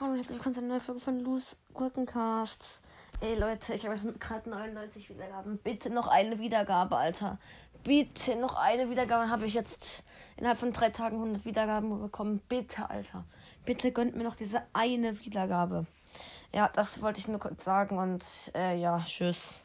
Hallo und herzlich willkommen zu einer neuen Folge von Loose Gurkencast. Ey Leute, ich habe jetzt gerade 99 Wiedergaben. Bitte noch eine Wiedergabe, Alter. Bitte noch eine Wiedergabe. Habe ich jetzt innerhalb von drei Tagen 100 Wiedergaben bekommen. Bitte, Alter. Bitte gönnt mir noch diese eine Wiedergabe. Ja, das wollte ich nur kurz sagen und äh, ja, tschüss.